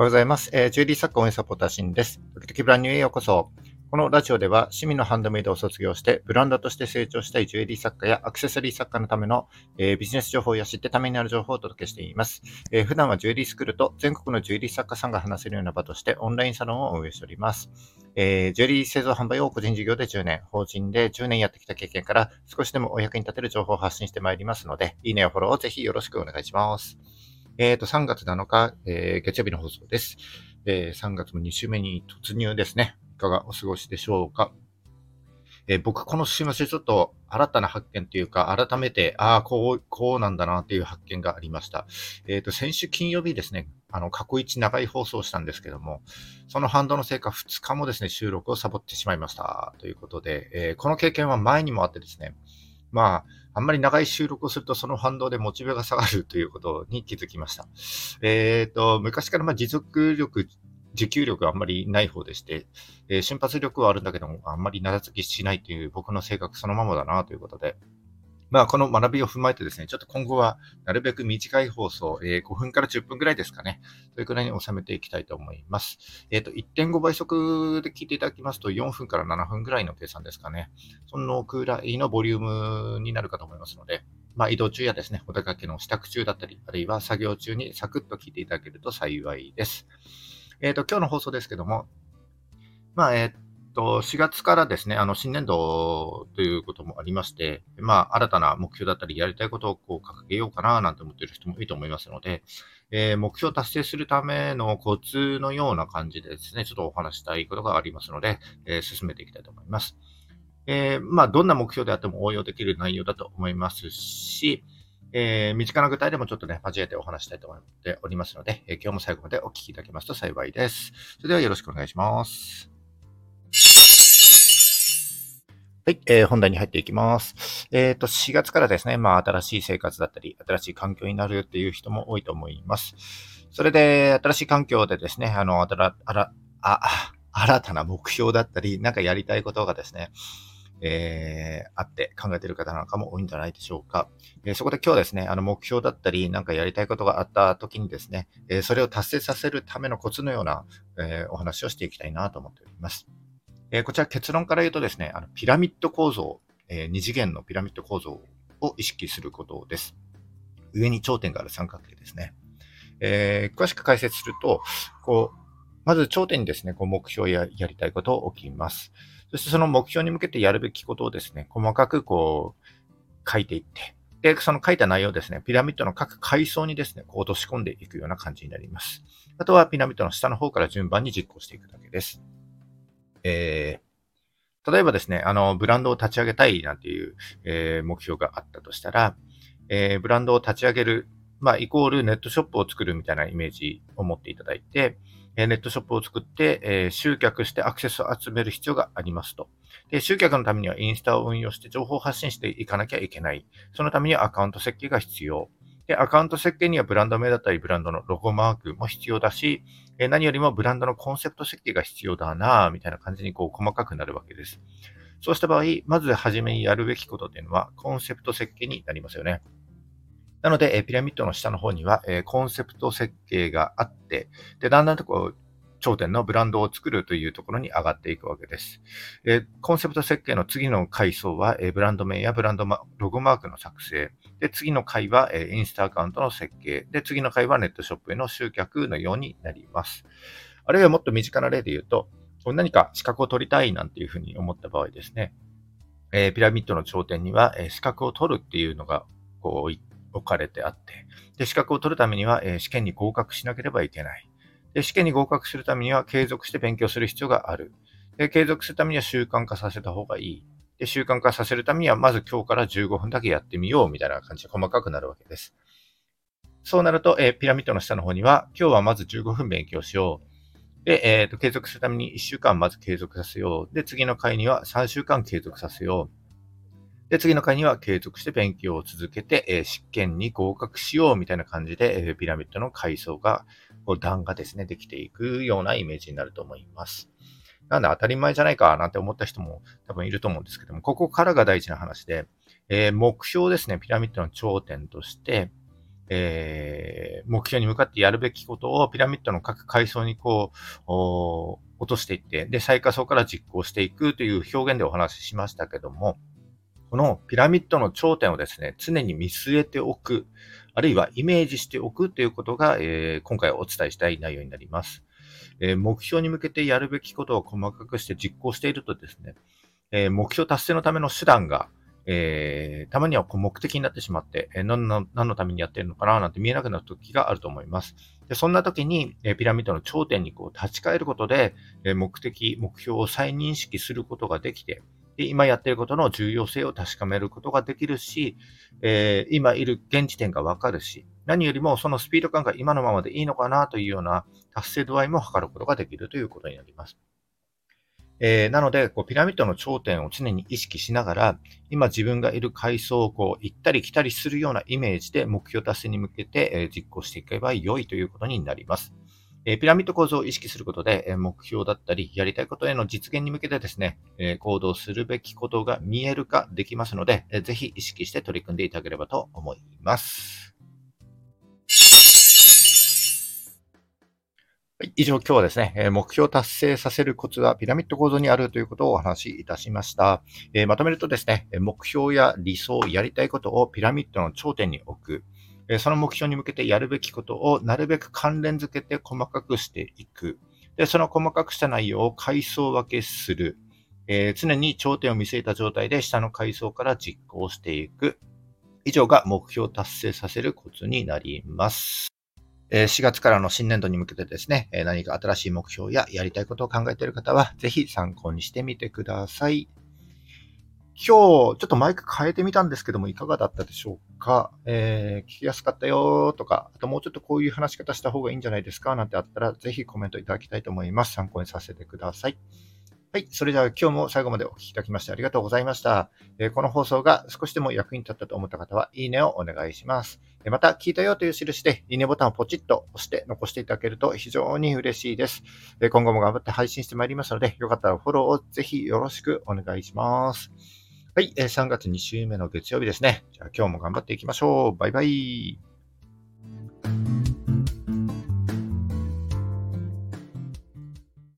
おはようございます。えー、ジュエリー作家応援サポーターシンです。時々ブランニューへようこそ。このラジオでは趣味のハンドメイドを卒業してブランドとして成長したいジュエリー作家やアクセサリー作家のための、えー、ビジネス情報や知ってためになる情報をお届けしています、えー、普段はジュエリースクールと全国のジュエリー作家さんが話せるような場としてオンラインサロンを運営しております。えー、ジュエリー製造販売を個人事業で10年、法人で10年やってきた経験から少しでもお役に立てる情報を発信してまいりますので、いいねやフォローをぜひよろしくお願いします。えっ、と、3月7日、え月曜日の放送です。えー、3月も2週目に突入ですね。いかがお過ごしでしょうか？えー、僕、この週末ちょっと新たな発見というか、改めて、ああ、こう、こうなんだなっていう発見がありました。えっ、ー、と、先週金曜日ですね、あの、過去一長い放送をしたんですけども、その反動のせいか2日もですね、収録をサボってしまいました。ということで、えー、この経験は前にもあってですね、まあ、あんまり長い収録をするとその反動でモチベが下がるということに気づきました。えっ、ー、と、昔からま持続力、持久力はあんまりない方でして、えー、瞬発力はあるんだけども、あんまり長続きしないという僕の性格そのままだなということで、まあ、この学びを踏まえてですね、ちょっと今後はなるべく短い放送、えー、5分から10分ぐらいですかね。それくらいに収めていきたいと思います。えっ、ー、と、1.5倍速で聞いていただきますと、4分から7分ぐらいの計算ですかね。そのくらいのボリュームになるかと思いますので、まあ、移動中やですね、お出かけの支度中だったり、あるいは作業中にサクッと聞いていただけると幸いです。えっ、ー、と、今日の放送ですけども、まあ、えっ、と、4月からですね、あの、新年度ということもありまして、まあ、新たな目標だったり、やりたいことをこう掲げようかな、なんて思っている人もいいと思いますので、えー、目標を達成するためのコツのような感じでですね、ちょっとお話したいことがありますので、えー、進めていきたいと思います。えー、まあ、どんな目標であっても応用できる内容だと思いますし、え、身近な具体でもちょっとね、交えてお話したいと思っておりますので、え、今日も最後までお聞きいただけますと幸いです。それではよろしくお願いします。はい、えー、本題に入っていきます。えっ、ー、と、4月からですね、まあ、新しい生活だったり、新しい環境になるっていう人も多いと思います。それで、新しい環境でですね、あの、あら、あら、あ、新たな目標だったり、なんかやりたいことがですね、えー、あって考えてる方なんかも多いんじゃないでしょうか。えー、そこで今日ですね、あの目標だったり、なんかやりたいことがあった時にですね、えー、それを達成させるためのコツのような、えお話をしていきたいなと思っております。えこちら結論から言うとですね、あのピラミッド構造、え二次元のピラミッド構造を意識することです。上に頂点がある三角形ですね。え詳しく解説すると、こう、まず頂点にですね、こう目標ややりたいことを置きます。そしてその目標に向けてやるべきことをですね、細かくこう書いていって、で、その書いた内容をですね、ピラミッドの各階層にですね、こう落とし込んでいくような感じになります。あとはピラミッドの下の方から順番に実行していくだけです。えー、例えばですね、あの、ブランドを立ち上げたいなんていう、えー、目標があったとしたら、えー、ブランドを立ち上げる、まあ、イコールネットショップを作るみたいなイメージを持っていただいて、えネットショップを作って、え集客してアクセスを集める必要がありますと。で、集客のためにはインスタを運用して情報を発信していかなきゃいけない。そのためにはアカウント設計が必要。で、アカウント設計にはブランド名だったり、ブランドのロゴマークも必要だし、え何よりもブランドのコンセプト設計が必要だなみたいな感じにこう細かくなるわけです。そうした場合、まずはじめにやるべきことっていうのは、コンセプト設計になりますよね。なので、ピラミッドの下の方には、コンセプト設計があって、で、だんだんとこう、頂点のブランドを作るというところに上がっていくわけです。えコンセプト設計の次の階層は、えブランド名やブランドロゴマークの作成。で、次の階は、えインスタアカウントの設計。で、次の階はネットショップへの集客のようになります。あるいはもっと身近な例で言うと、何か資格を取りたいなんていうふうに思った場合ですね、えー、ピラミッドの頂点には、えー、資格を取るっていうのがこう置かれてあって、で資格を取るためには、えー、試験に合格しなければいけない。で、試験に合格するためには継続して勉強する必要がある。で、継続するためには習慣化させた方がいい。で、習慣化させるためには、まず今日から15分だけやってみようみたいな感じで細かくなるわけです。そうなると、えー、ピラミッドの下の方には、今日はまず15分勉強しよう。で、えっ、ー、と、継続するために1週間まず継続させよう。で、次の回には3週間継続させよう。で、次の回には継続して勉強を続けて、えー、試験に合格しようみたいな感じで、え、ピラミッドの階層がこう段がですね、できていくようなイメージになると思います。なんで当たり前じゃないかなんて思った人も多分いると思うんですけども、ここからが大事な話で、えー、目標ですね、ピラミッドの頂点として、えー、目標に向かってやるべきことをピラミッドの各階層にこう、落としていって、で、最下層から実行していくという表現でお話ししましたけども、このピラミッドの頂点をですね、常に見据えておく、あるいはイメージしておくということが、えー、今回お伝えしたい内容になります。え、目標に向けてやるべきことを細かくして実行しているとですね、え、目標達成のための手段が、えー、たまにはこう目的になってしまって、え、何の何のためにやってるのかななんて見えなくなる時があると思います。でそんな時に、え、ピラミッドの頂点にこう立ち返ることで、え、目的、目標を再認識することができて、で今やっていることの重要性を確かめることができるし、えー、今いる現時点がわかるし、何よりもそのスピード感が今のままでいいのかなというような達成度合いも測ることができるということになります。えー、なので、こうピラミッドの頂点を常に意識しながら、今自分がいる階層をこう行ったり来たりするようなイメージで目標達成に向けて、え、実行していけば良いということになります。えピラミッド構造を意識することで、え目標だったり、やりたいことへの実現に向けてですね、え行動するべきことが見える化できますので、えぜひ意識して取り組んでいただければと思います。以上、今日はですね、目標達成させるコツはピラミッド構造にあるということをお話しいたしました。えまとめるとですね、目標や理想、やりたいことをピラミッドの頂点に置く。その目標に向けてやるべきことをなるべく関連付けて細かくしていく。で、その細かくした内容を階層分けする。えー、常に頂点を見据えた状態で下の階層から実行していく。以上が目標を達成させるコツになります。4月からの新年度に向けてですね、何か新しい目標ややりたいことを考えている方は、ぜひ参考にしてみてください。今日、ちょっとマイク変えてみたんですけども、いかがだったでしょうか？えー、聞きやすかったよとか、あともうちょっとこういう話し方した方がいいんじゃないですか？なんてあったら、ぜひコメントいただきたいと思います。参考にさせてください。はい。それでは今日も最後までお聞きいただきましてありがとうございました。え、この放送が少しでも役に立ったと思った方は、いいねをお願いします。また、聞いたよという印で、いいねボタンをポチッと押して残していただけると非常に嬉しいです。今後も頑張って配信してまいりますので、よかったらフォローをぜひよろしくお願いします。はい、3月2週目の月曜日ですね。じゃあ今日も頑張っていきましょう。バイバイ。